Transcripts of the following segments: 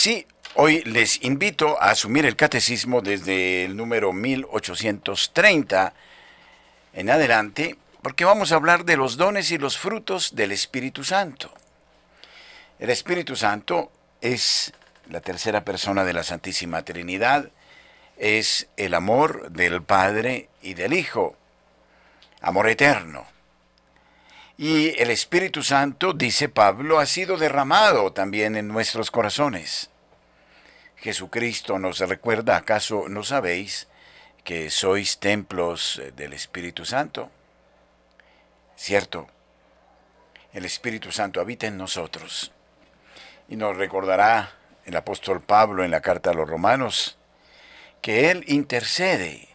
Sí, hoy les invito a asumir el catecismo desde el número 1830 en adelante, porque vamos a hablar de los dones y los frutos del Espíritu Santo. El Espíritu Santo es la tercera persona de la Santísima Trinidad, es el amor del Padre y del Hijo, amor eterno. Y el Espíritu Santo, dice Pablo, ha sido derramado también en nuestros corazones. Jesucristo nos recuerda, ¿acaso no sabéis que sois templos del Espíritu Santo? Cierto, el Espíritu Santo habita en nosotros. Y nos recordará el apóstol Pablo en la carta a los romanos que Él intercede,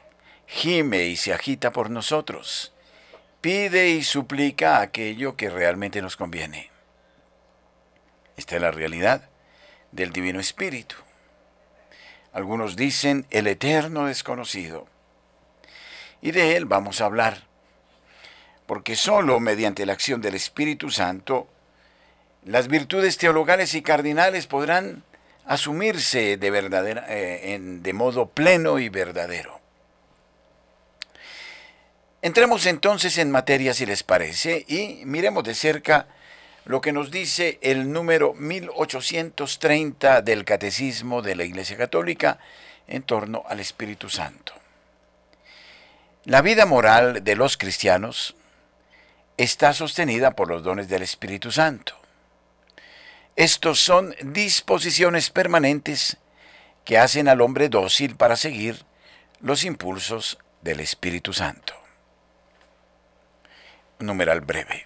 gime y se agita por nosotros pide y suplica aquello que realmente nos conviene. Esta es la realidad del Divino Espíritu. Algunos dicen el eterno desconocido. Y de él vamos a hablar, porque sólo mediante la acción del Espíritu Santo las virtudes teologales y cardinales podrán asumirse de, verdadera, eh, de modo pleno y verdadero. Entremos entonces en materia si les parece y miremos de cerca lo que nos dice el número 1830 del Catecismo de la Iglesia Católica en torno al Espíritu Santo. La vida moral de los cristianos está sostenida por los dones del Espíritu Santo. Estos son disposiciones permanentes que hacen al hombre dócil para seguir los impulsos del Espíritu Santo numeral breve,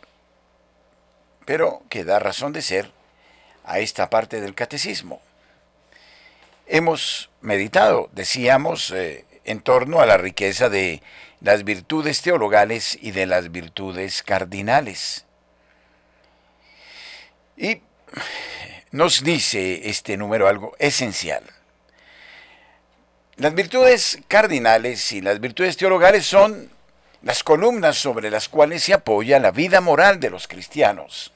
pero que da razón de ser a esta parte del catecismo. Hemos meditado, decíamos, eh, en torno a la riqueza de las virtudes teologales y de las virtudes cardinales. Y nos dice este número algo esencial. Las virtudes cardinales y las virtudes teologales son las columnas sobre las cuales se apoya la vida moral de los cristianos.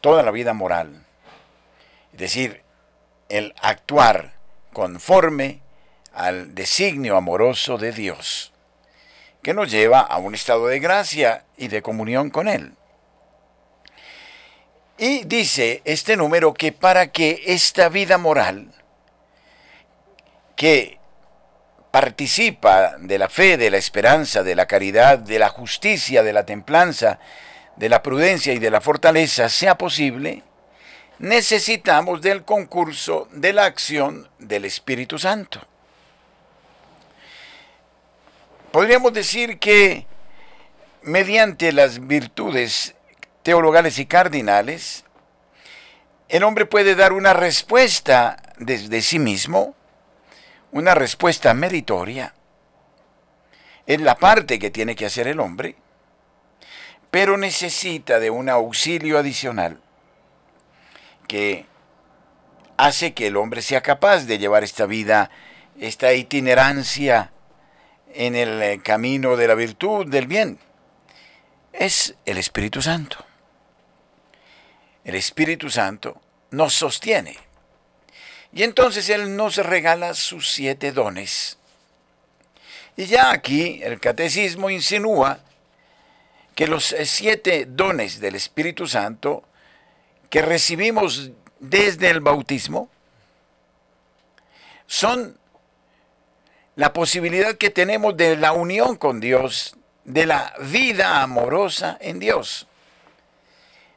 Toda la vida moral. Es decir, el actuar conforme al designio amoroso de Dios, que nos lleva a un estado de gracia y de comunión con Él. Y dice este número que para que esta vida moral, que participa de la fe, de la esperanza, de la caridad, de la justicia, de la templanza, de la prudencia y de la fortaleza sea posible, necesitamos del concurso de la acción del Espíritu Santo. Podríamos decir que mediante las virtudes teologales y cardinales, el hombre puede dar una respuesta desde sí mismo una respuesta meritoria es la parte que tiene que hacer el hombre, pero necesita de un auxilio adicional que hace que el hombre sea capaz de llevar esta vida, esta itinerancia en el eh, camino de la virtud, del bien. Es el Espíritu Santo. El Espíritu Santo nos sostiene y entonces Él nos regala sus siete dones. Y ya aquí el catecismo insinúa que los siete dones del Espíritu Santo que recibimos desde el bautismo son la posibilidad que tenemos de la unión con Dios, de la vida amorosa en Dios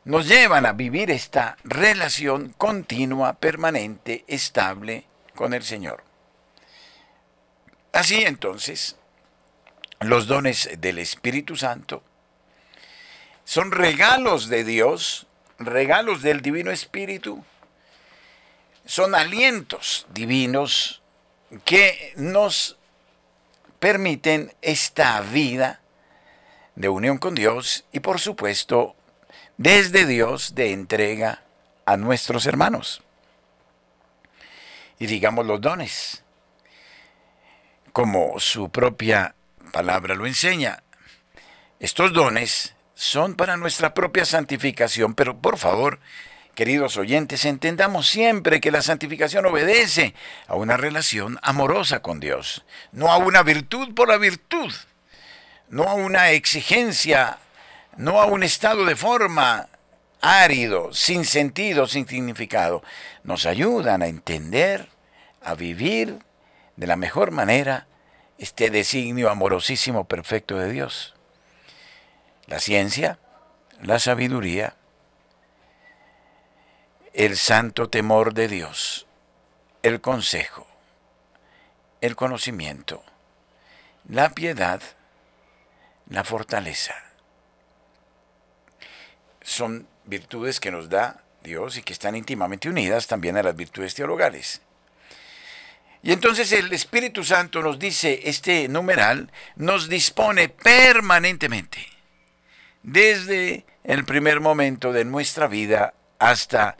nos llevan a vivir esta relación continua, permanente, estable con el Señor. Así entonces, los dones del Espíritu Santo son regalos de Dios, regalos del Divino Espíritu, son alientos divinos que nos permiten esta vida de unión con Dios y por supuesto desde Dios de entrega a nuestros hermanos. Y digamos los dones, como su propia palabra lo enseña. Estos dones son para nuestra propia santificación, pero por favor, queridos oyentes, entendamos siempre que la santificación obedece a una relación amorosa con Dios, no a una virtud por la virtud, no a una exigencia, no a un estado de forma árido, sin sentido, sin significado. Nos ayudan a entender, a vivir de la mejor manera este designio amorosísimo perfecto de Dios. La ciencia, la sabiduría, el santo temor de Dios, el consejo, el conocimiento, la piedad, la fortaleza. Son virtudes que nos da Dios y que están íntimamente unidas también a las virtudes teologales. Y entonces el Espíritu Santo nos dice, este numeral nos dispone permanentemente, desde el primer momento de nuestra vida hasta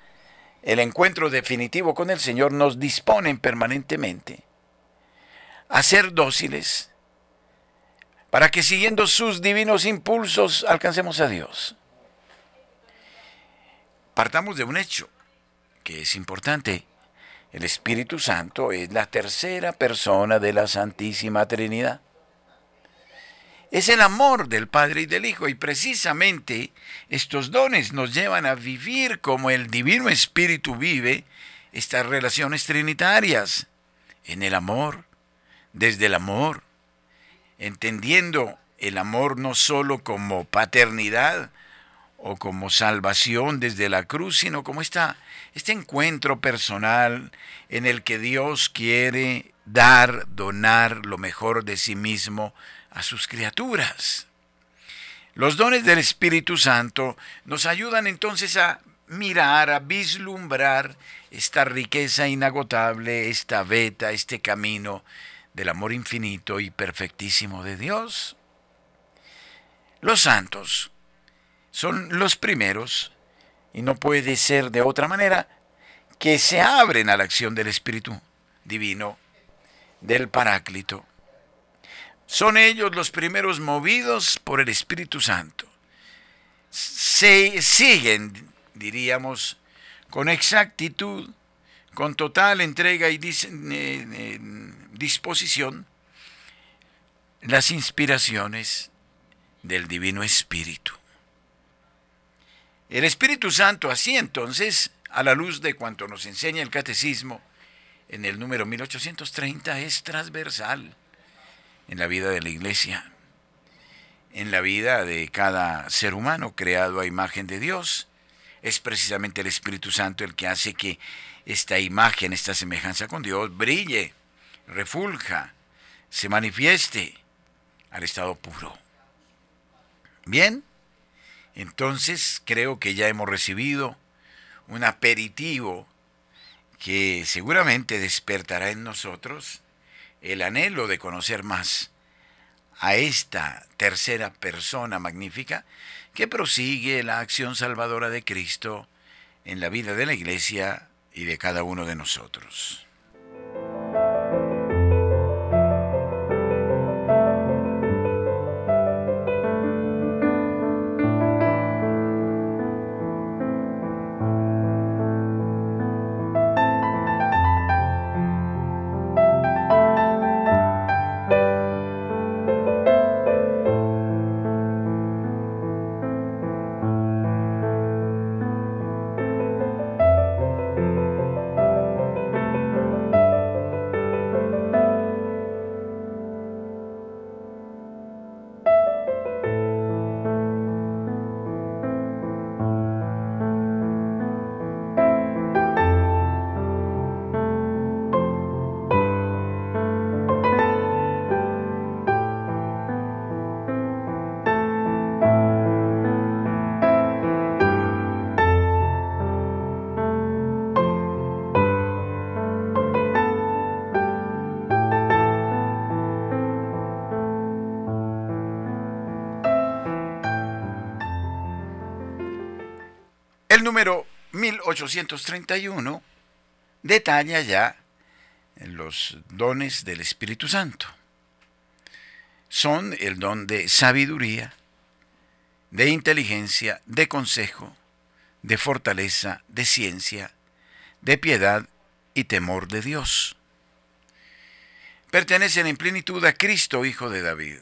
el encuentro definitivo con el Señor, nos disponen permanentemente a ser dóciles, para que siguiendo sus divinos impulsos alcancemos a Dios. Partamos de un hecho que es importante. El Espíritu Santo es la tercera persona de la Santísima Trinidad. Es el amor del Padre y del Hijo y precisamente estos dones nos llevan a vivir como el Divino Espíritu vive estas relaciones trinitarias, en el amor, desde el amor, entendiendo el amor no sólo como paternidad o como salvación desde la cruz, sino como esta, este encuentro personal en el que Dios quiere dar, donar lo mejor de sí mismo a sus criaturas. Los dones del Espíritu Santo nos ayudan entonces a mirar, a vislumbrar esta riqueza inagotable, esta veta, este camino del amor infinito y perfectísimo de Dios. Los santos son los primeros, y no puede ser de otra manera, que se abren a la acción del Espíritu Divino, del Paráclito. Son ellos los primeros movidos por el Espíritu Santo. Se siguen, diríamos, con exactitud, con total entrega y eh, eh, disposición las inspiraciones del Divino Espíritu. El Espíritu Santo así entonces, a la luz de cuanto nos enseña el Catecismo, en el número 1830 es transversal en la vida de la Iglesia, en la vida de cada ser humano creado a imagen de Dios. Es precisamente el Espíritu Santo el que hace que esta imagen, esta semejanza con Dios brille refulja, se manifieste al estado puro. Bien, entonces creo que ya hemos recibido un aperitivo que seguramente despertará en nosotros el anhelo de conocer más a esta tercera persona magnífica que prosigue la acción salvadora de Cristo en la vida de la iglesia y de cada uno de nosotros. El número 1831 detalla ya los dones del Espíritu Santo. Son el don de sabiduría, de inteligencia, de consejo, de fortaleza, de ciencia, de piedad y temor de Dios. Pertenecen en plenitud a Cristo, Hijo de David.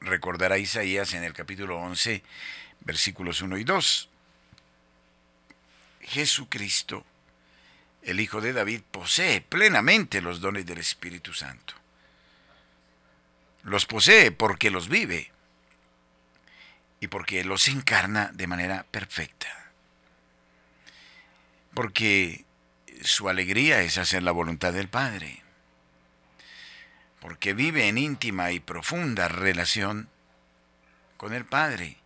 Recordará Isaías en el capítulo 11, versículos 1 y 2. Jesucristo, el Hijo de David, posee plenamente los dones del Espíritu Santo. Los posee porque los vive y porque los encarna de manera perfecta. Porque su alegría es hacer la voluntad del Padre. Porque vive en íntima y profunda relación con el Padre.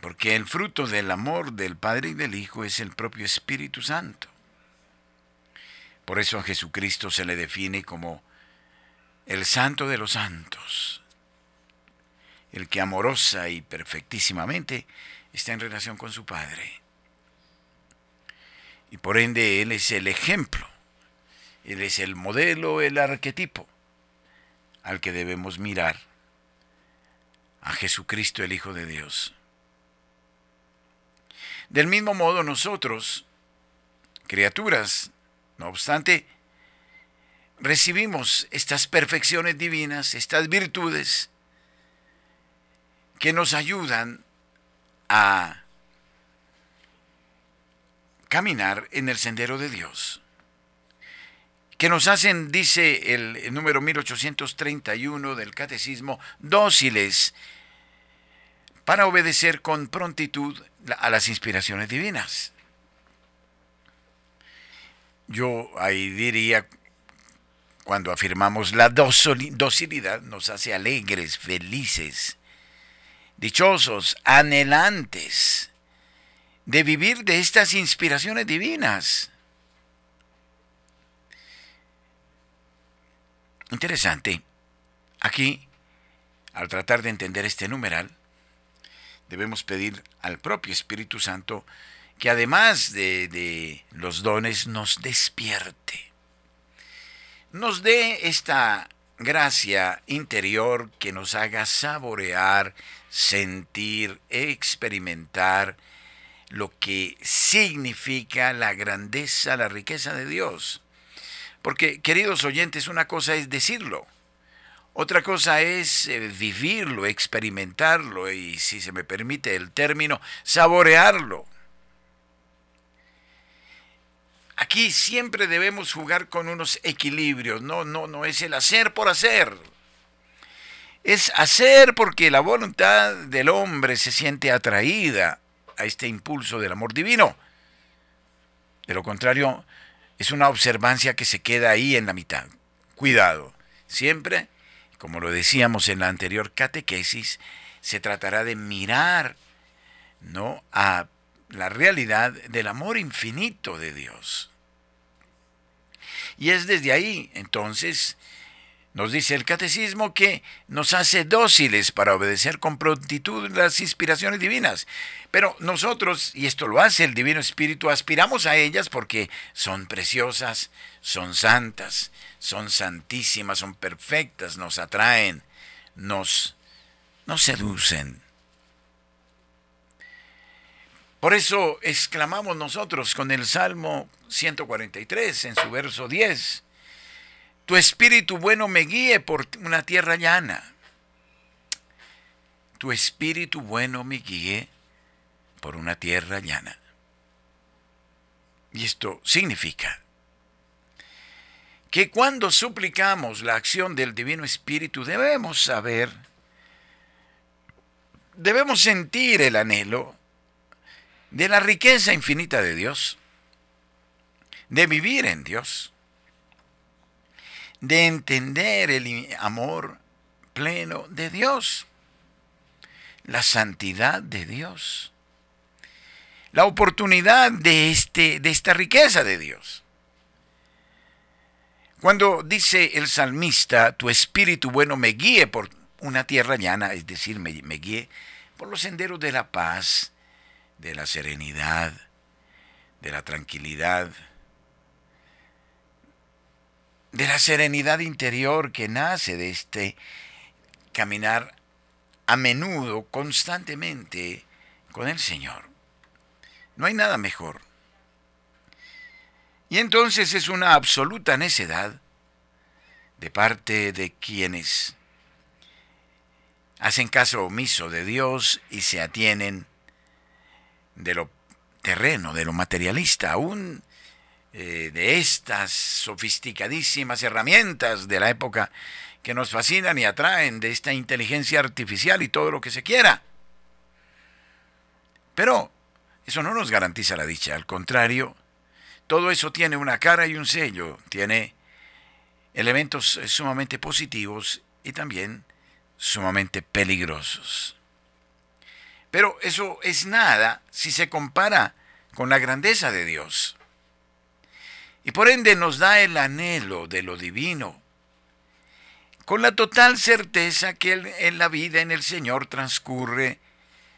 Porque el fruto del amor del Padre y del Hijo es el propio Espíritu Santo. Por eso a Jesucristo se le define como el santo de los santos, el que amorosa y perfectísimamente está en relación con su Padre. Y por ende Él es el ejemplo, Él es el modelo, el arquetipo al que debemos mirar, a Jesucristo el Hijo de Dios. Del mismo modo nosotros, criaturas, no obstante, recibimos estas perfecciones divinas, estas virtudes, que nos ayudan a caminar en el sendero de Dios. Que nos hacen, dice el, número 1831 del Catecismo, dóciles para obedecer con prontitud a las inspiraciones divinas. Yo ahí diría, cuando afirmamos la docilidad, nos hace alegres, felices, dichosos, anhelantes de vivir de estas inspiraciones divinas. Interesante. Aquí, al tratar de entender este numeral, debemos pedir al propio Espíritu Santo que además de, de los dones nos despierte, nos dé esta gracia interior que nos haga saborear, sentir, experimentar lo que significa la grandeza, la riqueza de Dios. Porque, queridos oyentes, una cosa es decirlo, otra cosa es eh, vivirlo, experimentarlo y, si se me permite el término, saborearlo. Aquí siempre debemos jugar con unos equilibrios, no, no, no es el hacer por hacer. Es hacer porque la voluntad del hombre se siente atraída a este impulso del amor divino. De lo contrario, es una observancia que se queda ahí en la mitad. Cuidado, siempre, como lo decíamos en la anterior catequesis, se tratará de mirar ¿no? a la realidad del amor infinito de Dios. Y es desde ahí, entonces, nos dice el catecismo que nos hace dóciles para obedecer con prontitud las inspiraciones divinas. Pero nosotros, y esto lo hace el Divino Espíritu, aspiramos a ellas porque son preciosas, son santas, son santísimas, son perfectas, nos atraen, nos, nos seducen. Por eso exclamamos nosotros con el Salmo 143 en su verso 10 tu espíritu bueno me guíe por una tierra llana. Tu espíritu bueno me guíe por una tierra llana. Y esto significa que cuando suplicamos la acción del Divino Espíritu debemos saber, debemos sentir el anhelo de la riqueza infinita de Dios, de vivir en Dios de entender el amor pleno de Dios, la santidad de Dios, la oportunidad de, este, de esta riqueza de Dios. Cuando dice el salmista, tu espíritu bueno me guíe por una tierra llana, es decir, me, me guíe por los senderos de la paz, de la serenidad, de la tranquilidad, de la serenidad interior que nace de este caminar a menudo, constantemente, con el Señor. No hay nada mejor. Y entonces es una absoluta necedad de parte de quienes hacen caso omiso de Dios y se atienen de lo terreno, de lo materialista, aún eh, de estas sofisticadísimas herramientas de la época que nos fascinan y atraen, de esta inteligencia artificial y todo lo que se quiera. Pero eso no nos garantiza la dicha, al contrario, todo eso tiene una cara y un sello, tiene elementos sumamente positivos y también sumamente peligrosos. Pero eso es nada si se compara con la grandeza de Dios. Y por ende nos da el anhelo de lo divino, con la total certeza que en la vida en el Señor transcurre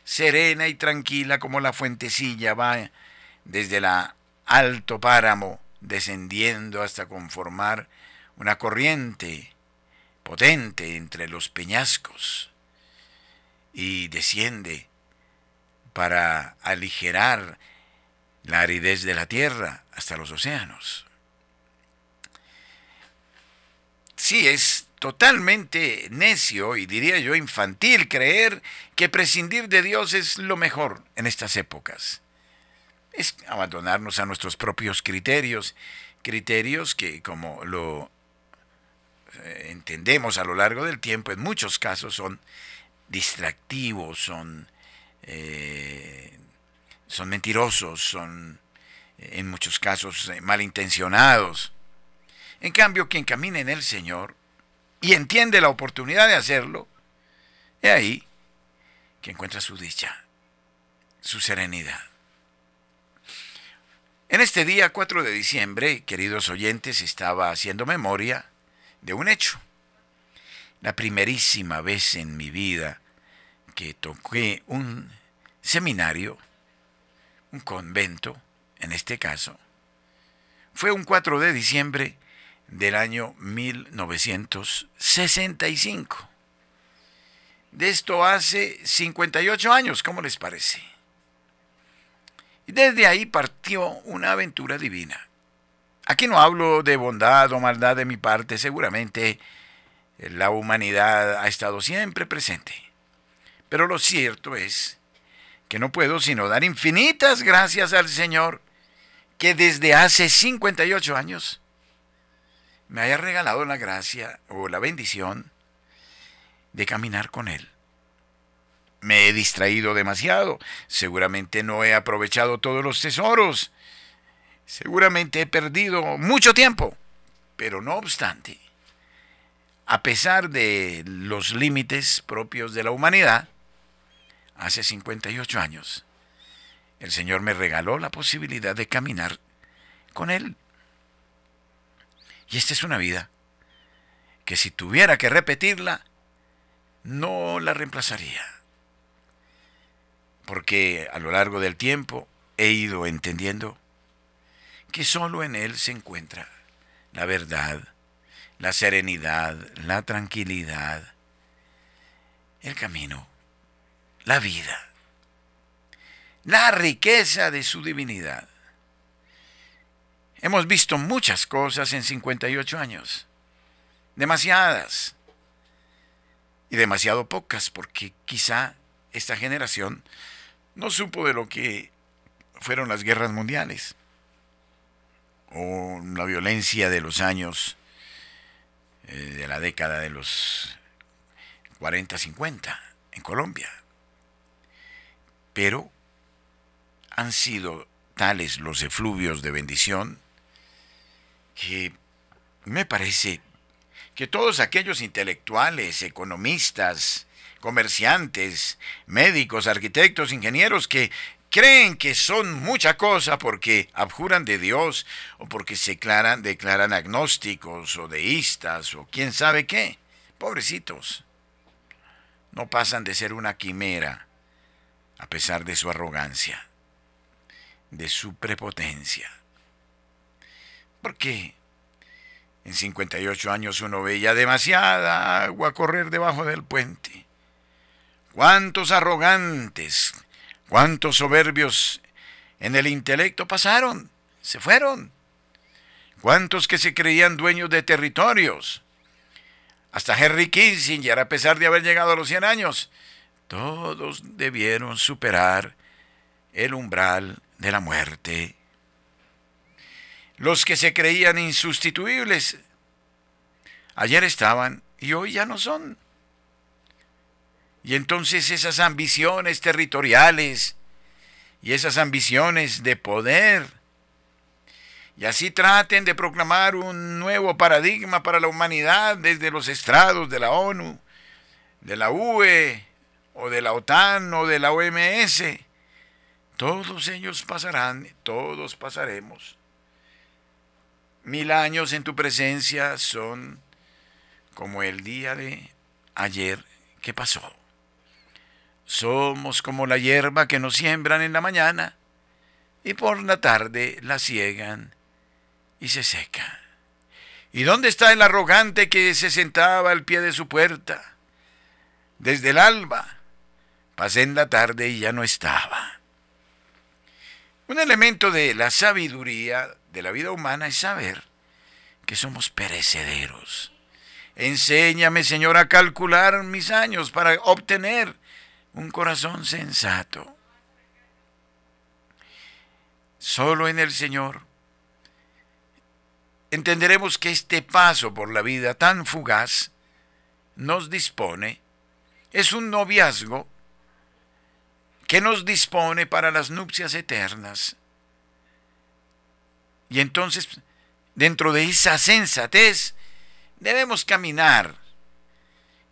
serena y tranquila como la fuentecilla va desde la alto páramo, descendiendo hasta conformar una corriente potente entre los peñascos y desciende para aligerar la aridez de la tierra hasta los océanos. Sí, es totalmente necio y diría yo infantil creer que prescindir de Dios es lo mejor en estas épocas es abandonarnos a nuestros propios criterios, criterios que como lo eh, entendemos a lo largo del tiempo, en muchos casos son distractivos, son, eh, son mentirosos, son en muchos casos eh, malintencionados. En cambio, quien camina en el Señor y entiende la oportunidad de hacerlo, es ahí que encuentra su dicha, su serenidad. En este día 4 de diciembre, queridos oyentes, estaba haciendo memoria de un hecho. La primerísima vez en mi vida que toqué un seminario, un convento, en este caso, fue un 4 de diciembre del año 1965. De esto hace 58 años, ¿cómo les parece? Y desde ahí partió una aventura divina. Aquí no hablo de bondad o maldad de mi parte, seguramente la humanidad ha estado siempre presente. Pero lo cierto es que no puedo sino dar infinitas gracias al Señor que desde hace 58 años me haya regalado la gracia o la bendición de caminar con Él. Me he distraído demasiado, seguramente no he aprovechado todos los tesoros, seguramente he perdido mucho tiempo, pero no obstante, a pesar de los límites propios de la humanidad, hace 58 años, el Señor me regaló la posibilidad de caminar con Él. Y esta es una vida que si tuviera que repetirla, no la reemplazaría porque a lo largo del tiempo he ido entendiendo que solo en Él se encuentra la verdad, la serenidad, la tranquilidad, el camino, la vida, la riqueza de su divinidad. Hemos visto muchas cosas en 58 años, demasiadas, y demasiado pocas, porque quizá esta generación no supo de lo que fueron las guerras mundiales o la violencia de los años eh, de la década de los 40-50 en Colombia. Pero han sido tales los efluvios de bendición que me parece que todos aquellos intelectuales, economistas, comerciantes, médicos, arquitectos, ingenieros que creen que son mucha cosa porque abjuran de Dios o porque se declaran, declaran agnósticos o deístas o quién sabe qué. Pobrecitos. No pasan de ser una quimera a pesar de su arrogancia, de su prepotencia. ¿Por qué? En 58 años uno veía demasiada agua correr debajo del puente cuántos arrogantes, ¿Cuántos soberbios en el intelecto pasaron? Se fueron. ¿Cuántos que se creían dueños de territorios? Hasta Henry Kissinger, a pesar de haber llegado a los 100 años, todos debieron superar el umbral de la muerte. Los que se creían insustituibles, ayer estaban y hoy ya no son. Y entonces esas ambiciones territoriales y esas ambiciones de poder, y así traten de proclamar un nuevo paradigma para la humanidad desde los estrados de la ONU, de la UE, o de la OTAN, o de la OMS, todos ellos pasarán, todos pasaremos. Mil años en tu presencia son como el día de ayer que pasó. Somos como la hierba que nos siembran en la mañana y por la tarde la ciegan y se seca. ¿Y dónde está el arrogante que se sentaba al pie de su puerta? Desde el alba. Pasé en la tarde y ya no estaba. Un elemento de la sabiduría de la vida humana es saber que somos perecederos. Enséñame, Señor, a calcular mis años para obtener un corazón sensato. Solo en el Señor entenderemos que este paso por la vida tan fugaz nos dispone, es un noviazgo que nos dispone para las nupcias eternas. Y entonces, dentro de esa sensatez, debemos caminar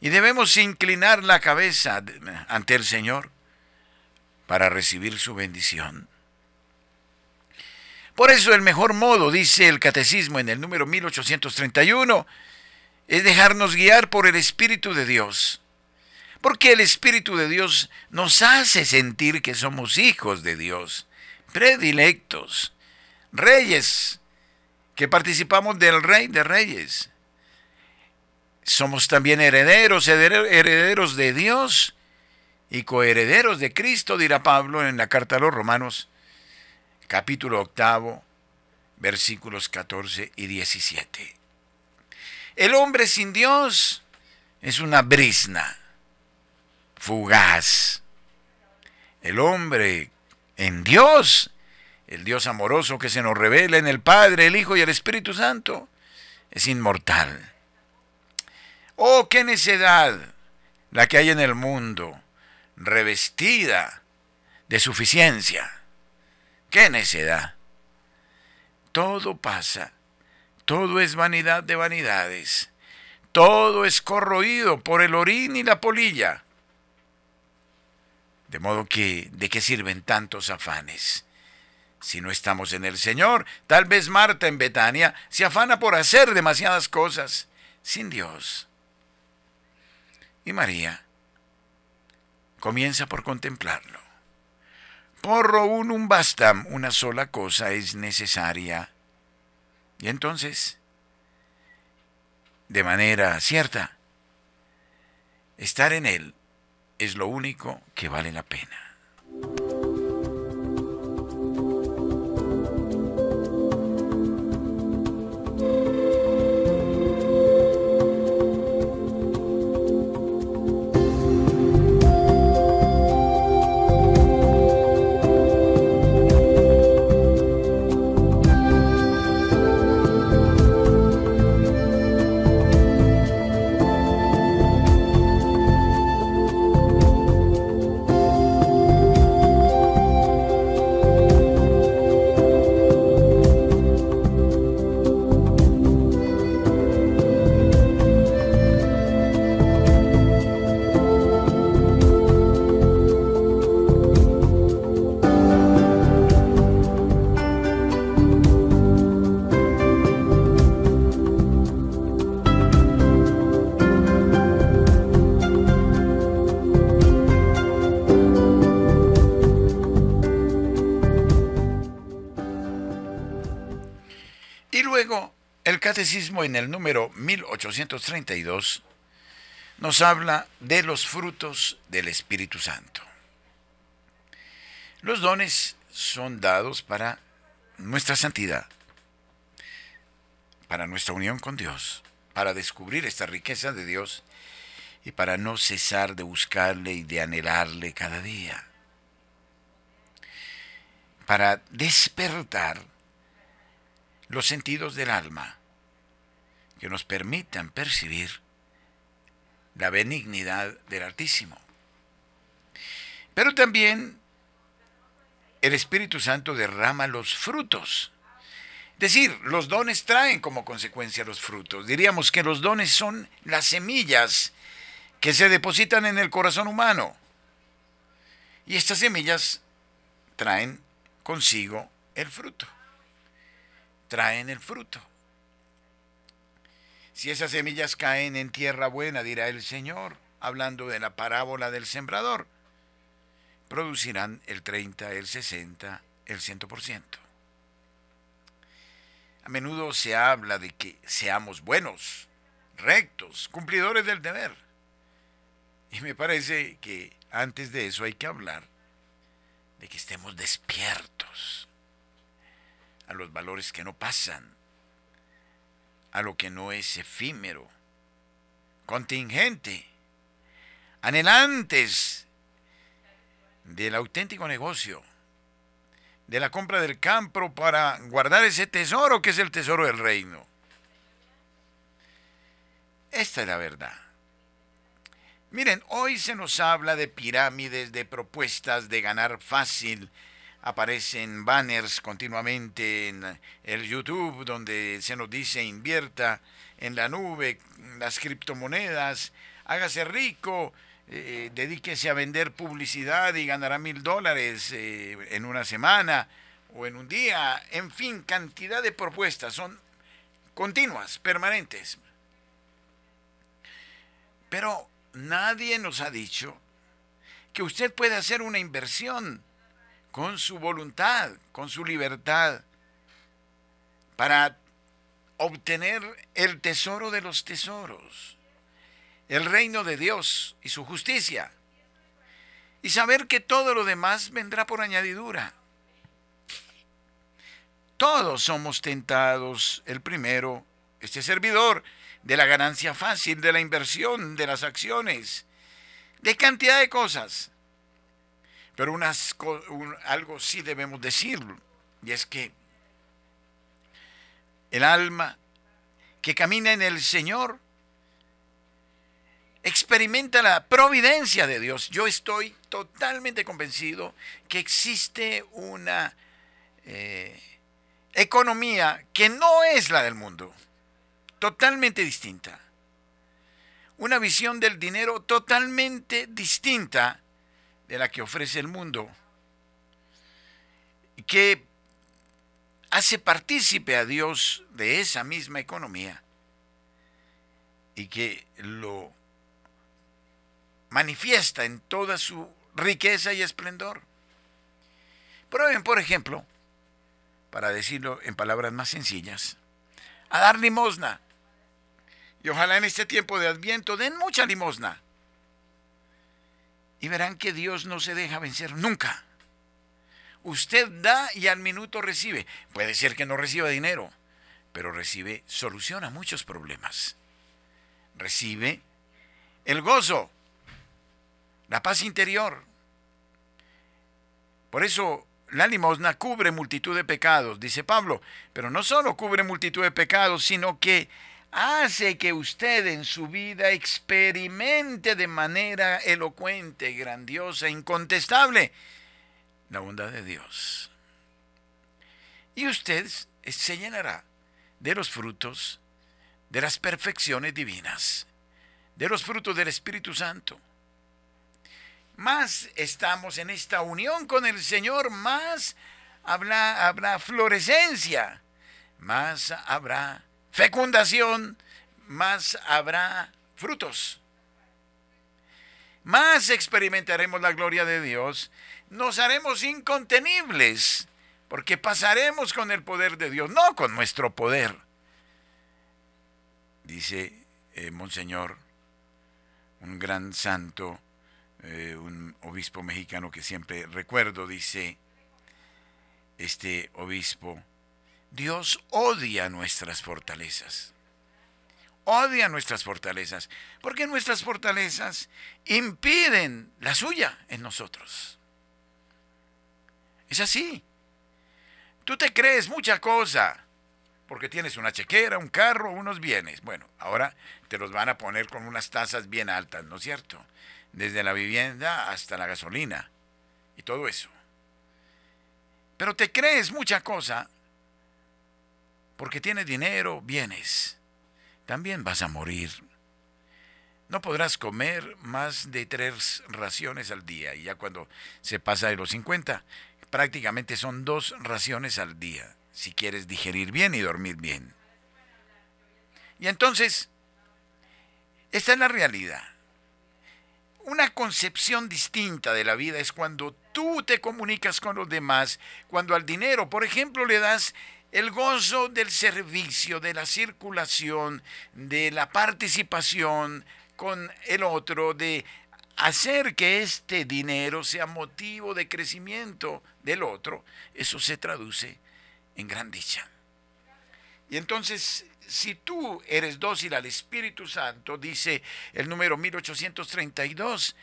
y debemos inclinar la cabeza ante el Señor para recibir su bendición. Por eso el mejor modo, dice el Catecismo en el número 1831, es dejarnos guiar por el Espíritu de Dios. Porque el Espíritu de Dios nos hace sentir que somos hijos de Dios, predilectos, reyes, que participamos del Rey de Reyes. Somos también herederos, herederos de Dios y coherederos de Cristo, dirá Pablo en la carta a los Romanos, capítulo octavo, versículos 14 y 17. El hombre sin Dios es una brisna, fugaz. El hombre en Dios, el Dios amoroso que se nos revela en el Padre, el Hijo y el Espíritu Santo, es inmortal Oh, qué necedad la que hay en el mundo, revestida de suficiencia. Qué necedad. Todo pasa, todo es vanidad de vanidades, todo es corroído por el orín y la polilla. De modo que, ¿de qué sirven tantos afanes? Si no estamos en el Señor, tal vez Marta en Betania se afana por hacer demasiadas cosas sin Dios. Y María comienza por contemplarlo. Porro unum bastam, una sola cosa es necesaria. Y entonces, de manera cierta, estar en Él es lo único que vale la pena. Catecismo en el número 1832 nos habla de los frutos del Espíritu Santo. Los dones son dados para nuestra santidad, para nuestra unión con Dios, para descubrir esta riqueza de Dios y para no cesar de buscarle y de anhelarle cada día, para despertar los sentidos del alma que nos permitan percibir la benignidad del Altísimo. Pero también el Espíritu Santo derrama los frutos. Es decir, los dones traen como consecuencia los frutos. Diríamos que los dones son las semillas que se depositan en el corazón humano. Y estas semillas traen consigo el fruto. Traen el fruto. Si esas semillas caen en tierra buena, dirá el Señor, hablando de la parábola del sembrador, producirán el 30, el 60, el 100%. A menudo se habla de que seamos buenos, rectos, cumplidores del deber. Y me parece que antes de eso hay que hablar de que estemos despiertos a los valores que no pasan, a lo que no es efímero, contingente, anhelantes del auténtico negocio, de la compra del campo para guardar ese tesoro que es el tesoro del reino. Esta es la verdad. Miren, hoy se nos habla de pirámides, de propuestas de ganar fácil, aparecen banners continuamente en el YouTube donde se nos dice invierta en la nube, las criptomonedas, hágase rico, eh, dedíquese a vender publicidad y ganará mil dólares eh, en una semana o en un día, en fin, cantidad de propuestas, son continuas, permanentes. Pero nadie nos ha dicho que usted puede hacer una inversión con su voluntad, con su libertad, para obtener el tesoro de los tesoros, el reino de Dios y su justicia, y saber que todo lo demás vendrá por añadidura. Todos somos tentados, el primero, este servidor, de la ganancia fácil, de la inversión, de las acciones, de cantidad de cosas. Pero algo sí debemos decir, y es que el alma que camina en el Señor experimenta la providencia de Dios. Yo estoy totalmente convencido que existe una eh, economía que no es la del mundo, totalmente distinta. Una visión del dinero totalmente distinta de la que ofrece el mundo, que hace partícipe a Dios de esa misma economía y que lo manifiesta en toda su riqueza y esplendor. Prueben, por ejemplo, para decirlo en palabras más sencillas, a dar limosna. Y ojalá en este tiempo de adviento den mucha limosna y verán que Dios no se deja vencer nunca. Usted da y al minuto recibe. Puede ser que no reciba dinero, pero recibe solución a muchos problemas. Recibe el gozo, la paz interior. Por eso la limosna cubre multitud de pecados, dice Pablo, pero no solo cubre multitud de pecados, sino que hace que usted en su vida experimente de manera elocuente, grandiosa, incontestable la bondad de Dios. Y usted se llenará de los frutos de las perfecciones divinas, de los frutos del Espíritu Santo. Más estamos en esta unión con el Señor, más habrá, habrá florescencia, más habrá fecundación, más habrá frutos. Más experimentaremos la gloria de Dios, nos haremos incontenibles, porque pasaremos con el poder de Dios, no con nuestro poder. Dice eh, Monseñor, un gran santo, eh, un obispo mexicano que siempre recuerdo, dice este obispo, Dios odia nuestras fortalezas. Odia nuestras fortalezas, porque nuestras fortalezas impiden la suya en nosotros. Es así. Tú te crees mucha cosa, porque tienes una chequera, un carro, unos bienes. Bueno, ahora te los van a poner con unas tasas bien altas, ¿no es cierto? Desde la vivienda hasta la gasolina y todo eso. Pero te crees mucha cosa porque tienes dinero, bienes. También vas a morir. No podrás comer más de tres raciones al día. Y ya cuando se pasa de los 50, prácticamente son dos raciones al día, si quieres digerir bien y dormir bien. Y entonces, esta es la realidad. Una concepción distinta de la vida es cuando tú te comunicas con los demás, cuando al dinero, por ejemplo, le das el gozo del servicio, de la circulación, de la participación con el otro, de hacer que este dinero sea motivo de crecimiento del otro, eso se traduce en gran dicha. Y entonces, si tú eres dócil al Espíritu Santo, dice el número 1832,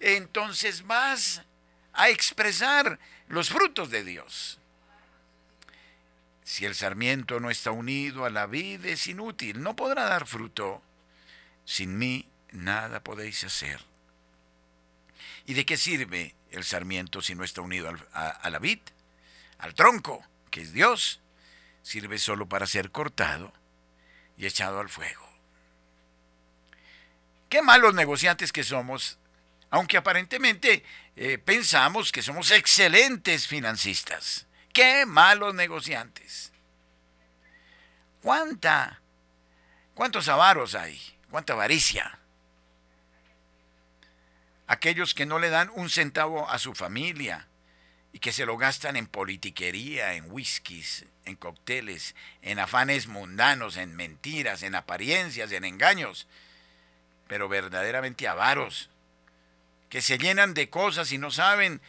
entonces vas a expresar los frutos de Dios. Si el sarmiento no está unido a la vid es inútil, no podrá dar fruto. Sin mí nada podéis hacer. ¿Y de qué sirve el sarmiento si no está unido a, la vid? Al tronco, que es Dios, sirve solo para ser cortado y echado al fuego. Qué malos negociantes que somos, aunque aparentemente eh, pensamos que somos excelentes financistas. Qué malos negociantes. ¿Cuánta? ¿Cuántos avaros hay? ¿Cuánta avaricia? aquellos que no le dan un centavo a su familia y que se lo gastan en politiquería, en whiskies, en cócteles, en afanes mundanos, en mentiras, en apariencias, en engaños, pero verdaderamente avaros, que se llenan de cosas y no saben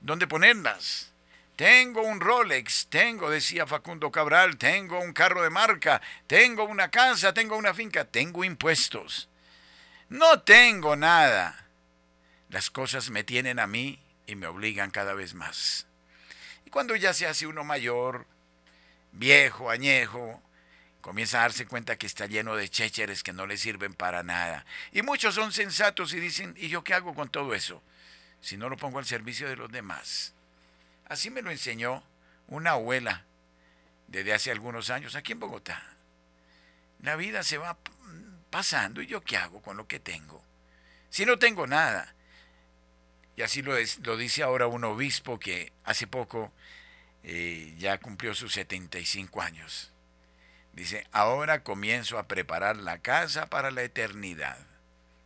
dónde ponerlas. Tengo un Rolex, tengo, decía Facundo Cabral, tengo un carro de marca, tengo una casa, tengo una finca, tengo impuestos. No tengo nada las cosas me tienen a mí y me obligan cada vez más. Y cuando ya se hace uno mayor, viejo, añejo, comienza a darse cuenta que está lleno de chécheres que no le sirven para nada. Y muchos son sensatos y dicen, ¿y yo qué hago con todo eso? Si no lo pongo al servicio de los demás. Así me lo enseñó una abuela desde hace algunos años aquí en Bogotá. La vida se va pasando y yo qué hago con lo que tengo. Si no tengo nada, y así lo, lo dice ahora un obispo que hace poco eh, ya cumplió sus 75 años. Dice, ahora comienzo a preparar la casa para la eternidad.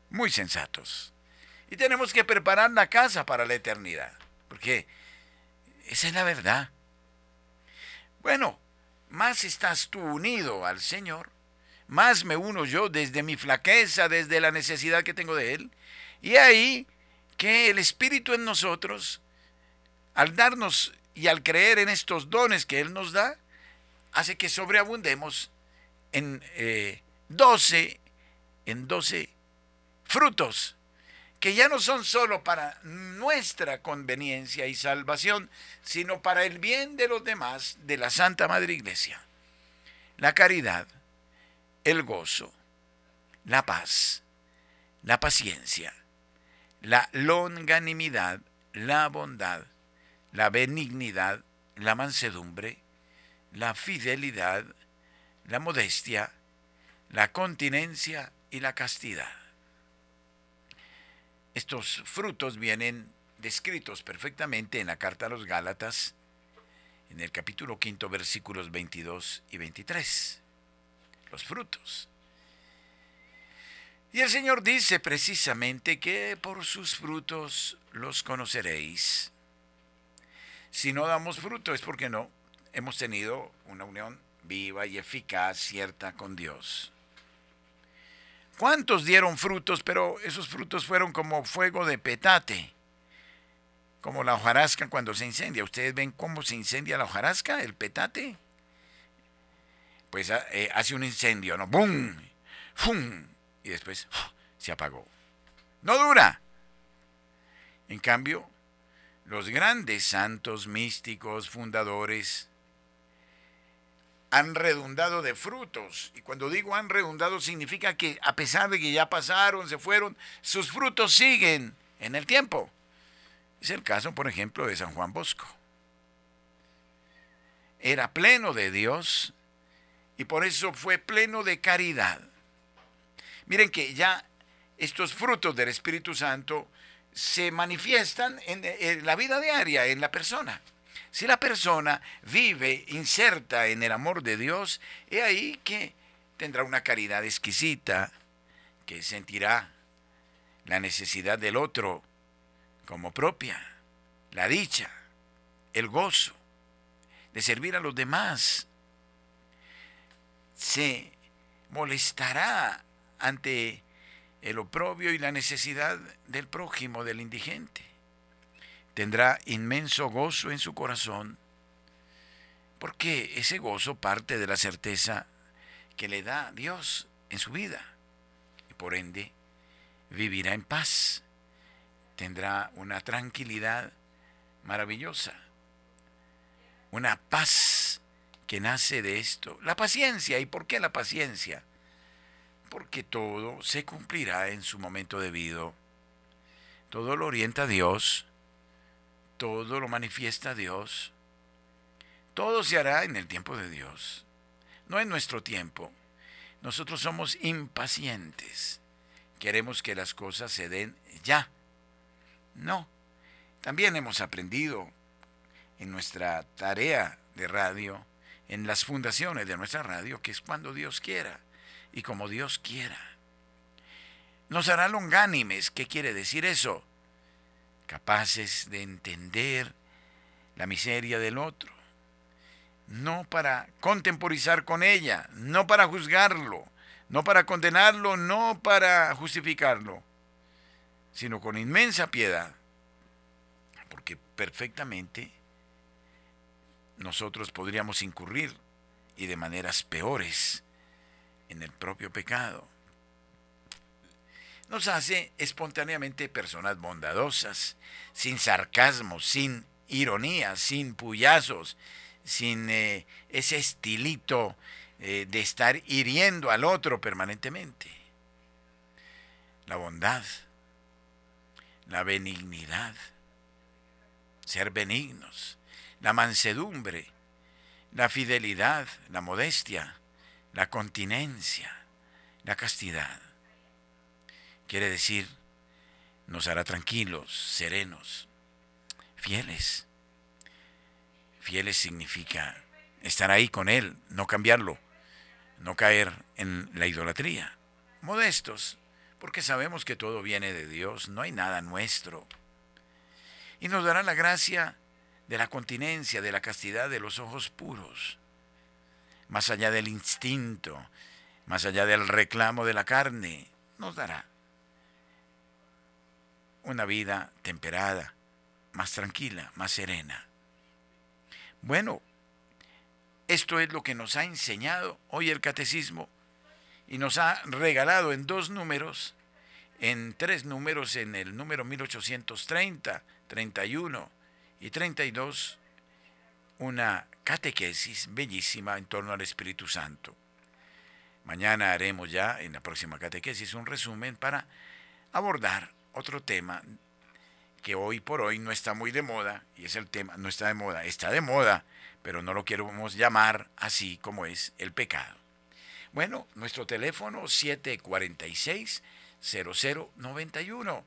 Muy sensatos. Y tenemos que preparar la casa para la eternidad. Porque esa es la verdad. Bueno, más estás tú unido al Señor, más me uno yo desde mi flaqueza, desde la necesidad que tengo de Él. Y ahí que el Espíritu en nosotros, al darnos y al creer en estos dones que Él nos da, hace que sobreabundemos en eh, doce, en doce frutos, que ya no son solo para nuestra conveniencia y salvación, sino para el bien de los demás de la Santa Madre Iglesia. La caridad, el gozo, la paz, la paciencia, la longanimidad, la bondad, la benignidad, la mansedumbre, la fidelidad, la modestia, la continencia y la castidad. Estos frutos vienen descritos perfectamente en la carta a los Gálatas, en el capítulo quinto, versículos 22 y 23. Los frutos. Y el Señor dice precisamente que por sus frutos los conoceréis. Si no damos fruto es porque no hemos tenido una unión viva y eficaz, cierta con Dios. ¿Cuántos dieron frutos? Pero esos frutos fueron como fuego de petate, como la hojarasca cuando se incendia. ¿Ustedes ven cómo se incendia la hojarasca, el petate? Pues ah, eh, hace un incendio, ¿no? ¡Bum! ¡Fum! Y después se apagó. No dura. En cambio, los grandes santos místicos fundadores han redundado de frutos. Y cuando digo han redundado significa que a pesar de que ya pasaron, se fueron, sus frutos siguen en el tiempo. Es el caso, por ejemplo, de San Juan Bosco. Era pleno de Dios y por eso fue pleno de caridad. Miren que ya estos frutos del Espíritu Santo se manifiestan en, la vida diaria, en la persona. Si la persona vive inserta en el amor de Dios, he ahí que tendrá una caridad exquisita, que sentirá la necesidad del otro como propia, la dicha, el gozo de servir a los demás. Se molestará ante el oprobio y la necesidad del prójimo, del indigente tendrá inmenso gozo en su corazón, porque ese gozo parte de la certeza que le da Dios en su vida, y por ende vivirá en paz, tendrá una tranquilidad maravillosa, una paz que nace de esto, la paciencia. ¿Y por qué la paciencia? Porque todo se cumplirá en su momento debido. Todo lo orienta a Dios todo lo manifiesta Dios. Todo se hará en el tiempo de Dios, no en nuestro tiempo. Nosotros somos impacientes. Queremos que las cosas se den ya. No. También hemos aprendido en nuestra tarea de radio, en las fundaciones de nuestra radio, que es cuando Dios quiera y como Dios quiera. Nos hará longánimes. ¿Qué quiere decir eso? Capaces de entender la miseria del otro, no para contemporizar con ella, no para juzgarlo, no para condenarlo, no para justificarlo, sino con inmensa piedad, porque perfectamente nosotros podríamos incurrir y de maneras peores en el propio pecado nos hace espontáneamente personas bondadosas, sin sarcasmo, sin ironía, sin puyazos, sin eh, ese estilito eh, de estar hiriendo al otro permanentemente. La bondad, la benignidad, ser benignos, la mansedumbre, la fidelidad, la modestia, la continencia, la castidad. Quiere decir, nos hará tranquilos, serenos, fieles. Fieles significa estar ahí con Él, no cambiarlo, no caer en la idolatría. Modestos, porque sabemos que todo viene de Dios, no hay nada nuestro. Y nos dará la gracia de la continencia, de la castidad, de los ojos puros, más allá del instinto, más allá del reclamo de la carne, nos dará una vida temperada, más tranquila, más serena. Bueno, esto es lo que nos ha enseñado hoy el catecismo y nos ha regalado en dos números, en tres números, en el número 1830, 31 y 32, una catequesis bellísima en torno al Espíritu Santo. Mañana haremos ya en la próxima catequesis un resumen para abordar otro tema que hoy por hoy no está muy de moda, y es el tema, no está de moda, está de moda, pero no lo queremos llamar así como es el pecado. Bueno, nuestro teléfono 746-0091.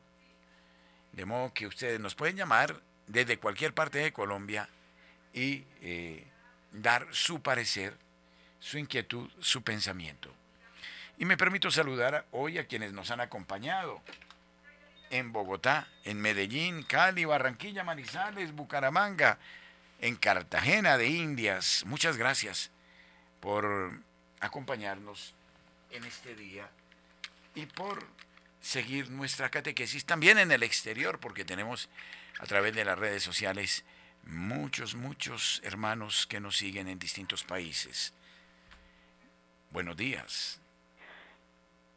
De modo que ustedes nos pueden llamar desde cualquier parte de Colombia y eh, dar su parecer, su inquietud, su pensamiento. Y me permito saludar hoy a quienes nos han acompañado en Bogotá, en Medellín, Cali, Barranquilla, Manizales, Bucaramanga, en Cartagena de Indias. Muchas gracias por acompañarnos en este día y por seguir nuestra catequesis también en el exterior, porque tenemos a través de las redes sociales muchos, muchos hermanos que nos siguen en distintos países. Buenos días.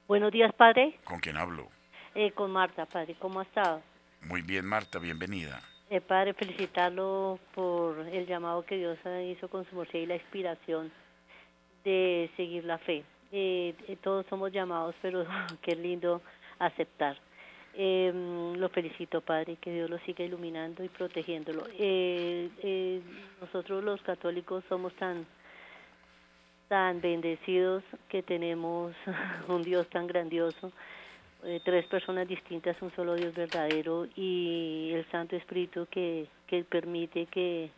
Buenos días, padre. ¿Con quién hablo? Eh, con Marta, padre. ¿Cómo ha estado? Muy bien, Marta, bienvenida. Eh, padre, felicitarlo por el llamado que Dios hizo con su merced y la inspiración de seguir la fe. Eh, eh, todos somos llamados, pero qué lindo aceptar. Eh, lo felicito, Padre, que Dios lo siga iluminando y protegiéndolo. Eh, eh, nosotros los católicos somos tan tan bendecidos que tenemos un Dios tan grandioso, eh, tres personas distintas, un solo Dios verdadero y el Santo Espíritu que, que permite que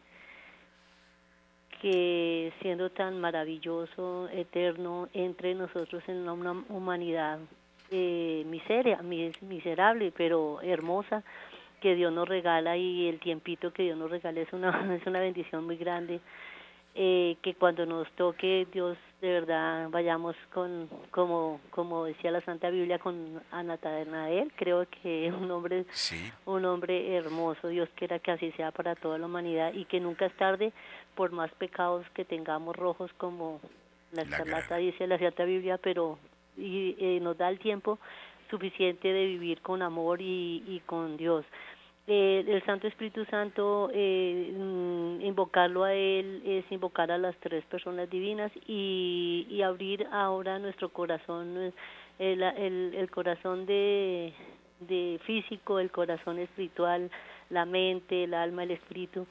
que siendo tan maravilloso, eterno, entre nosotros en una humanidad eh, miseria, miserable, pero hermosa, que Dios nos regala y el tiempito que Dios nos regala es una, es una bendición muy grande. Eh, que cuando nos toque Dios de verdad vayamos con como como decía la Santa Biblia con Anatanael creo que un hombre un hombre hermoso Dios quiera que así sea para toda la humanidad y que nunca es tarde por más pecados que tengamos rojos como la escarlata dice la Santa Biblia pero y eh, nos da el tiempo suficiente de vivir con amor y, y con Dios. Eh, el Santo Espíritu Santo, eh, mm, invocarlo a Él es invocar a las tres personas divinas y, y abrir ahora nuestro corazón, eh, el, el, el corazón de, de físico, el corazón espiritual, la mente, el alma, el espíritu,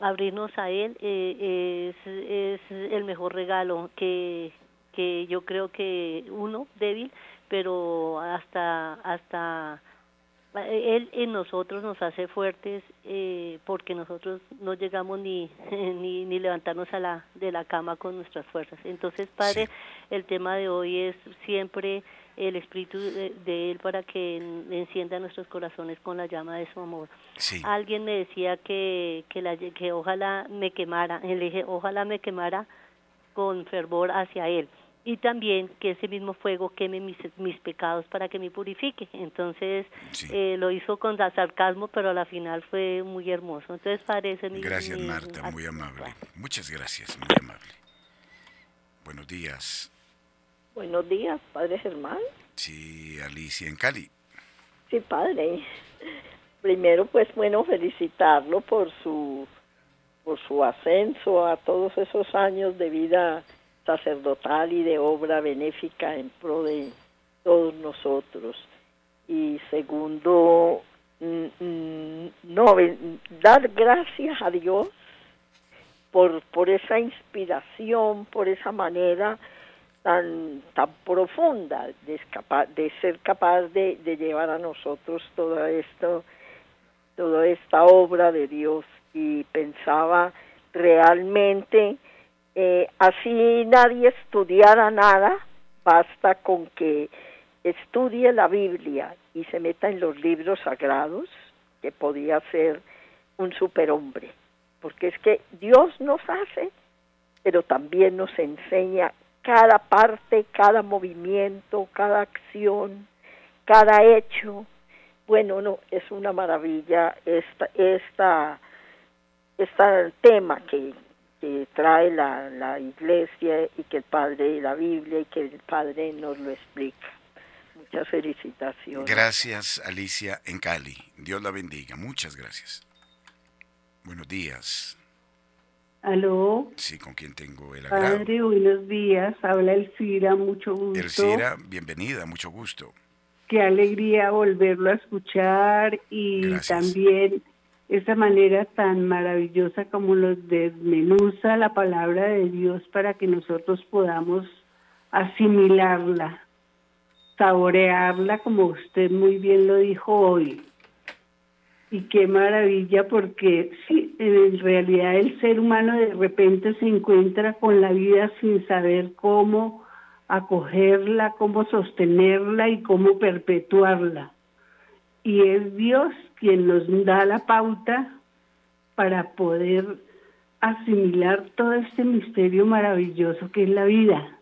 abrirnos a Él eh, es, es el mejor regalo que, que yo creo que uno débil, pero hasta hasta él en nosotros nos hace fuertes eh, porque nosotros no llegamos ni, ni, ni levantarnos a la de la cama con nuestras fuerzas. Entonces padre el tema de hoy es siempre el espíritu de, él para que encienda nuestros corazones con la llama de su amor. Alguien me decía que que la que ojalá me quemara le dije ojalá me quemara con fervor hacia él y también que ese mismo fuego queme mis, mis pecados para que me purifique. Entonces eh, lo hizo con sarcasmo, pero a la final fue muy hermoso. Entonces parece mi... Gracias Marta, muy amable. Muchas gracias, muy amable. Buenos días. Buenos días, Padre Germán. Sí, Alicia en Cali. Sí, Padre. Primero, pues bueno, felicitarlo por su por su ascenso a todos esos años de vida sacerdotal y de obra benéfica en pro de todos nosotros. Y segundo, no, dar gracias a Dios por, por esa inspiración, por esa manera tan, tan profunda de, de ser capaz de, de llevar a nosotros todo esto, toda esta obra de Dios. Y pensaba realmente eh, así nadie estudiara nada, basta con que estudie la Biblia y se meta en los libros sagrados, que podía ser un superhombre, porque es que Dios nos hace, pero también nos enseña cada parte, cada movimiento, cada acción, cada hecho. Bueno, no, es una maravilla esta, esta, este tema que, que trae la, la iglesia y que el Padre, la Biblia y que el Padre nos lo explica. Muchas felicitaciones. Gracias, Alicia, en Cali. Dios la bendiga. Muchas gracias. Buenos días. ¿Aló? Sí, ¿con quién tengo el agrado? Padre, buenos días. Habla Elcira, mucho gusto. Elcira, bienvenida, mucho gusto. Qué alegría volverlo a escuchar y también esa manera tan maravillosa como nos desmenuza la palabra de Dios para que nosotros podamos asimilarla, saborearla como usted muy bien lo dijo hoy. Y qué maravilla porque sí, en realidad el ser humano de repente se encuentra con la vida sin saber cómo acogerla, cómo sostenerla y cómo perpetuarla y es Dios quien nos da la pauta para poder asimilar todo este misterio maravilloso que es la vida.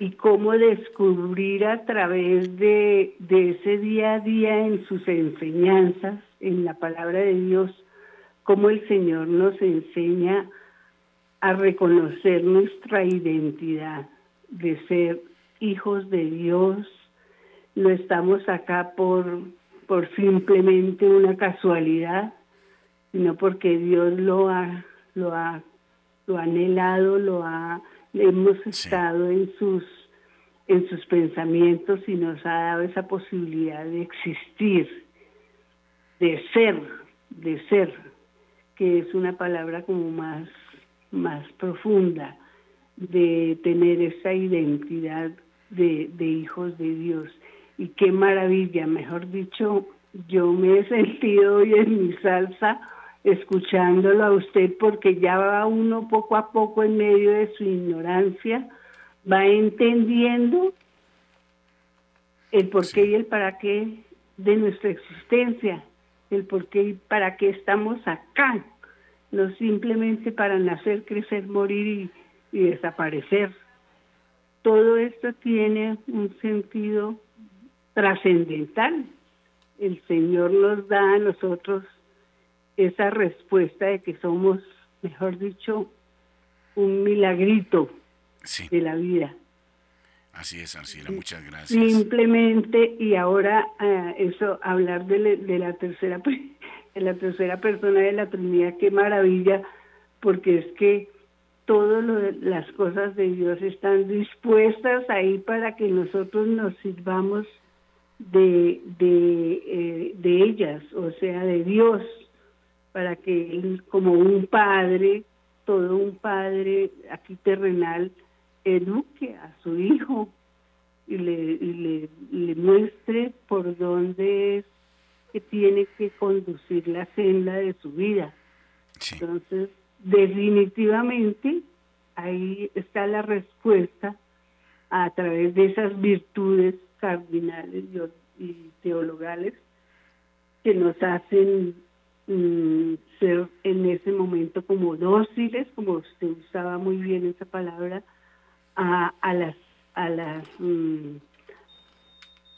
y cómo descubrir a través de, de ese día a día en sus enseñanzas, en la palabra de Dios, cómo el Señor nos enseña a reconocer nuestra identidad de ser hijos de Dios. No estamos acá por, por simplemente una casualidad, sino porque Dios lo ha, lo ha, lo ha anhelado, lo ha, hemos estado en sus en sus pensamientos y nos ha dado esa posibilidad de existir, de ser, de ser, que es una palabra como más más profunda de tener esa identidad de, hijos de Dios. Y qué maravilla, mejor dicho, yo me he sentido hoy en mi salsa escuchándolo a usted porque ya va uno poco a poco en medio de su ignorancia, va entendiendo el por qué y el para qué de nuestra existencia, el por qué y para qué estamos acá no simplemente para nacer, crecer, morir y, desaparecer. Todo esto tiene un sentido trascendental. El Señor nos da a nosotros esa respuesta de que somos, mejor dicho, un milagrito de la vida. Así es, Arcila, muchas gracias. Simplemente, y ahora eh, eso, hablar de, de la tercera en la tercera persona de la Trinidad, qué maravilla, porque es que todas las cosas de Dios están dispuestas ahí para que nosotros nos sirvamos de, de, eh, de ellas, o sea, de Dios, para que Él, como un padre, todo un padre aquí terrenal, eduque a su hijo y le, y le, le muestre por dónde es que tiene que conducir la senda de su vida. Entonces, definitivamente, ahí está la respuesta a través de esas virtudes cardinales y teologales que nos hacen mm, ser en ese momento como dóciles, como usted usaba muy bien esa palabra, a, a las a las mm,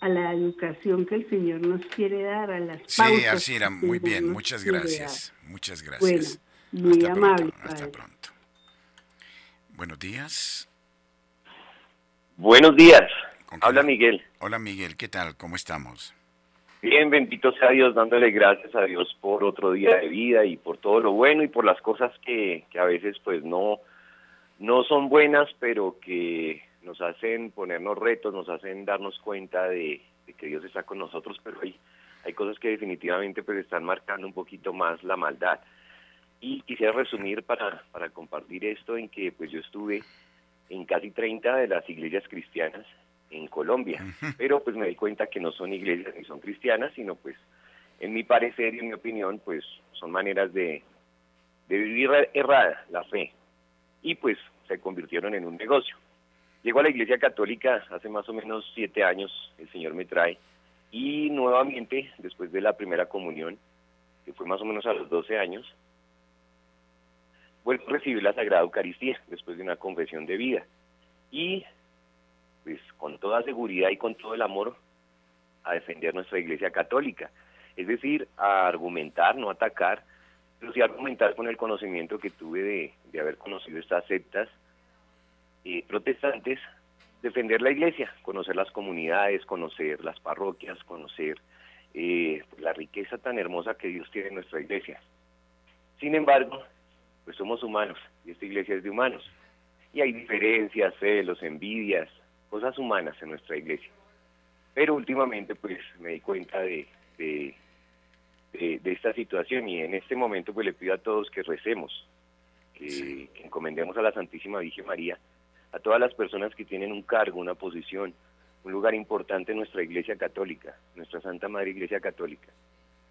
a la educación que el Señor nos quiere dar, a las sí, así era, muy bien, muchas gracias, muchas gracias. Bueno, muy amable. hasta pronto. Buenos días. Buenos días. Habla Miguel. Hola Miguel, ¿qué tal? ¿Cómo estamos? Bien, bendito sea Dios, dándole gracias a Dios por otro día de vida y por todo lo bueno y por las cosas que, que a veces pues no, no son buenas, pero que nos hacen ponernos retos, nos hacen darnos cuenta de, que Dios está con nosotros, pero hay, hay cosas que definitivamente pues están marcando un poquito más la maldad. Y quisiera resumir para, para compartir esto en que pues yo estuve en casi 30 de las iglesias cristianas en Colombia, pero pues me di cuenta que no son iglesias ni son cristianas, sino pues en mi parecer y en mi opinión pues son maneras de, de vivir errada la fe y pues se convirtieron en un negocio. Llego a la Iglesia Católica hace más o menos siete años, el Señor me trae, y nuevamente, después de la primera comunión, que fue más o menos a los 12 años, vuelvo a recibir la Sagrada Eucaristía después de una confesión de vida. Y, pues, con toda seguridad y con todo el amor, a defender nuestra Iglesia Católica. Es decir, a argumentar, no atacar, pero sí argumentar con el conocimiento que tuve de, de haber conocido estas sectas eh, protestantes defender la iglesia, conocer las comunidades, conocer las parroquias, conocer eh, la riqueza tan hermosa que Dios tiene en nuestra iglesia. Sin embargo, pues somos humanos y esta iglesia es de humanos. Y hay diferencias, celos, envidias, cosas humanas en nuestra iglesia. Pero últimamente pues me di cuenta de, de, de, esta situación y en este momento pues le pido a todos que recemos, que, que encomendemos a la Santísima Virgen María a todas las personas que tienen un cargo, una posición, un lugar importante en nuestra Iglesia Católica, nuestra Santa Madre Iglesia Católica,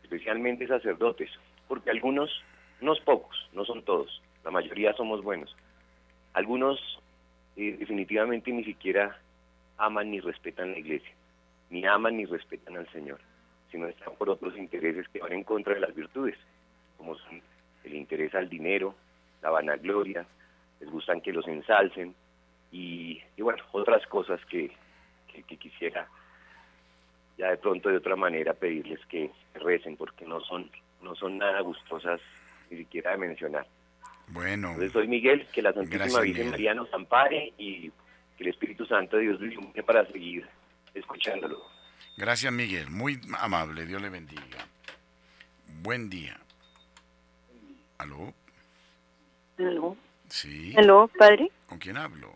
especialmente sacerdotes, porque algunos, no pocos, no son todos, la mayoría somos buenos. Algunos eh, definitivamente ni siquiera aman ni respetan la Iglesia, ni aman ni respetan al Señor, sino están por otros intereses que van en contra de las virtudes, como son el interés al dinero, la vanagloria, les gustan que los ensalcen, y, bueno, otras cosas que, que, quisiera ya de pronto de otra manera pedirles que recen porque no son no son nada gustosas ni siquiera de mencionar. Bueno. Entonces soy Miguel, que la Santísima Virgen María nos ampare y que el Espíritu Santo de Dios ilumine para seguir escuchándolo. Gracias Miguel, muy amable, Dios le bendiga. Buen día. ¿Aló? ¿Aló? Sí. ¿Aló, padre? ¿Con quién hablo?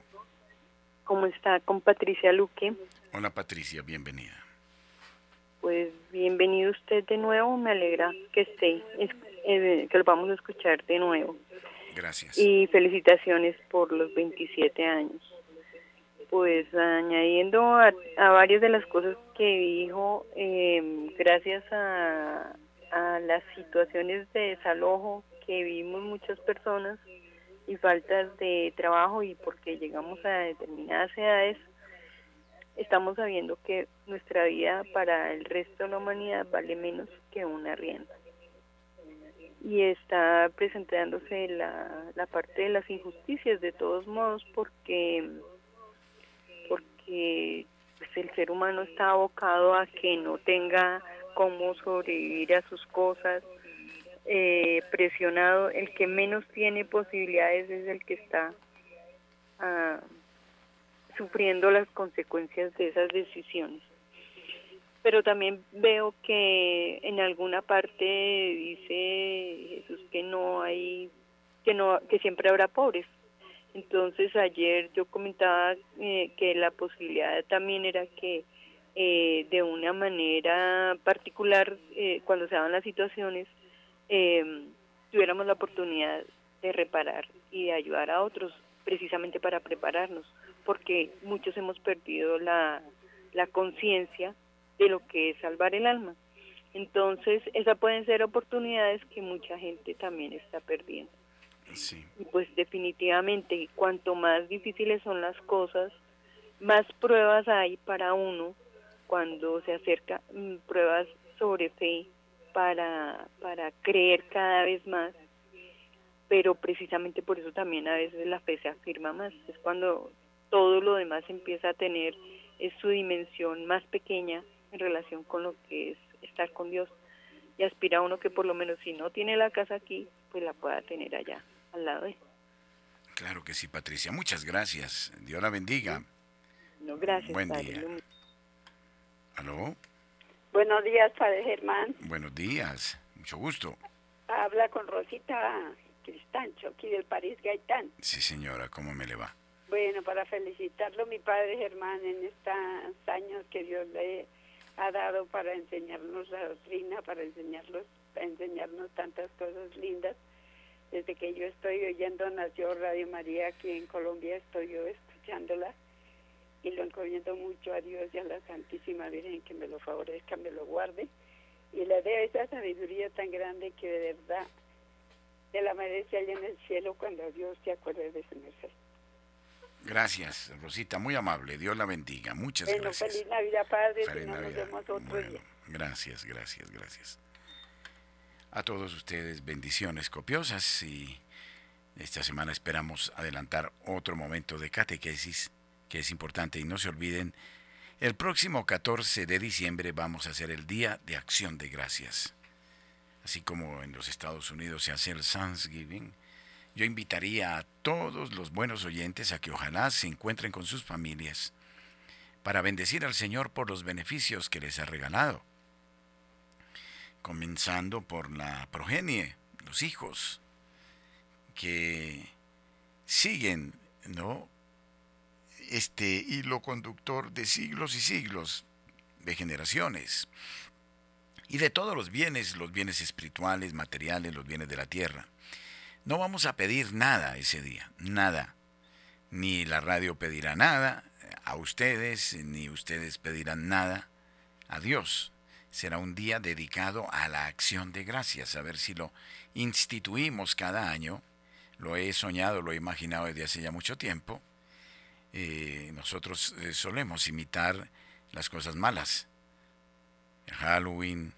¿Cómo está? Con Patricia Luque. Hola Patricia, bienvenida. Pues bienvenido usted de nuevo, me alegra que esté, eh, que lo vamos a escuchar de nuevo. Gracias. Y felicitaciones por los 27 años. Pues añadiendo a, varias de las cosas que dijo, eh, gracias a, a las situaciones de desalojo que vivimos muchas personas y faltas de trabajo y porque llegamos a determinadas edades, estamos sabiendo que nuestra vida para el resto de la humanidad vale menos que una rienda. Y está presentándose la, la parte de las injusticias de todos modos porque, porque pues, el ser humano está abocado a que no tenga cómo sobrevivir a sus cosas, eh, presionado, el que menos tiene posibilidades es el que está ah, sufriendo las consecuencias de esas decisiones. Pero también veo que en alguna parte dice Jesús que no hay, que no, que siempre habrá pobres. Entonces ayer yo comentaba eh, que la posibilidad también era que eh, de una manera particular, eh, cuando se daban las situaciones, eh, tuviéramos la oportunidad de reparar y de ayudar a otros precisamente para prepararnos, porque muchos hemos perdido la, la conciencia de lo que es salvar el alma. Entonces, esas pueden ser oportunidades que mucha gente también está perdiendo. Y pues definitivamente, cuanto más difíciles son las cosas, más pruebas hay para uno cuando se acerca, mm, pruebas sobre fe, para, para creer cada vez más, pero precisamente por eso también a veces la fe se afirma más, es cuando todo lo demás empieza a tener es su dimensión más pequeña en relación con lo que es estar con Dios. Y aspira a uno que por lo menos si no tiene la casa aquí, pues la pueda tener allá, Claro que sí, Patricia. Muchas gracias. Dios la bendiga. No, gracias. Buen día. ¿Aló? Buenos días, Padre Germán. Buenos días, mucho gusto. Habla con Rosita Cristancho, aquí del París Gaitán. Sí, señora, ¿cómo me le va? Bueno, para felicitarlo, mi Padre Germán, en estos años que Dios le ha dado para enseñarnos la doctrina, para enseñarnos, para enseñarnos tantas cosas lindas. Desde que yo estoy oyendo Nació Radio María aquí en Colombia, estoy yo escuchándola y lo encomiendo mucho a Dios y a la Santísima Virgen que me lo favorezca, me lo guarde y le dé esa sabiduría tan grande que de verdad se la merece allá en el cielo cuando Dios se acuerde de su merced. Gracias, Rosita, muy amable. Dios la bendiga. Muchas bueno, gracias. Feliz Navidad, Padre. Nos vemos otro bueno, Gracias, gracias, gracias. A todos ustedes, bendiciones copiosas y esta semana esperamos adelantar otro momento de catequesis que es importante y no se olviden, el próximo 14 de diciembre vamos a hacer el Día de Acción de Gracias. Así como en los Estados Unidos se hace el Thanksgiving, yo invitaría a todos los buenos oyentes a que ojalá se encuentren con sus familias para bendecir al Señor por los beneficios que les ha regalado. Comenzando por la progenie, los hijos, que siguen ¿no? este hilo conductor de siglos y siglos, de generaciones, y de todos los bienes, los bienes espirituales, materiales, los bienes de la tierra. No vamos a pedir nada ese día, nada. Ni la radio pedirá nada a ustedes, ni ustedes pedirán nada a Dios. Será un día dedicado a la acción de gracias, a ver si lo instituimos cada año. Lo he soñado, lo he imaginado desde hace ya mucho tiempo eh, nosotros eh, solemos imitar las cosas malas. Halloween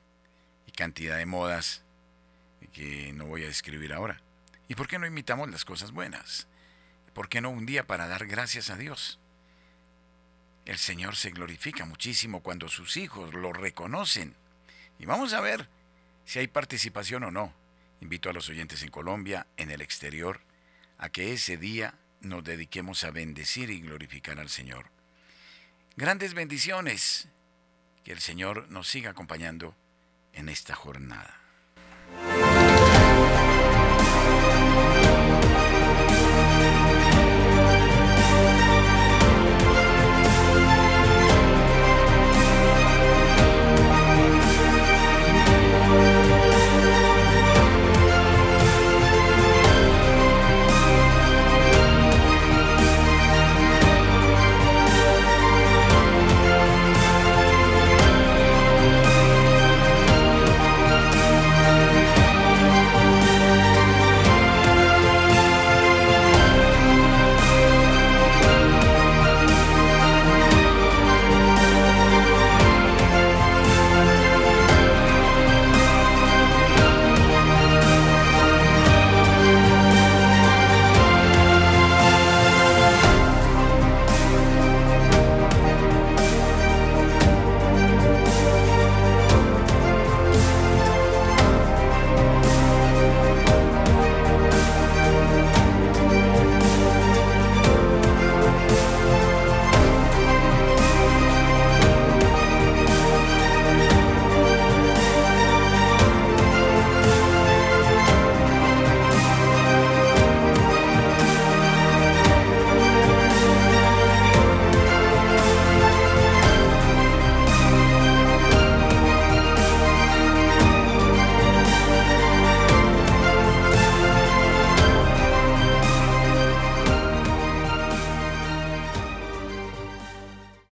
y cantidad de modas que no voy a describir ahora. ¿Y por qué no imitamos las cosas buenas? ¿por qué no un día para dar gracias a Dios? el Señor se glorifica muchísimo cuando sus hijos lo reconocen. Y vamos a ver si hay participación o no. Invito a los oyentes en Colombia, en el exterior, a que ese día nos dediquemos a bendecir y glorificar al Señor. Grandes bendiciones. Que el Señor nos siga acompañando en esta jornada.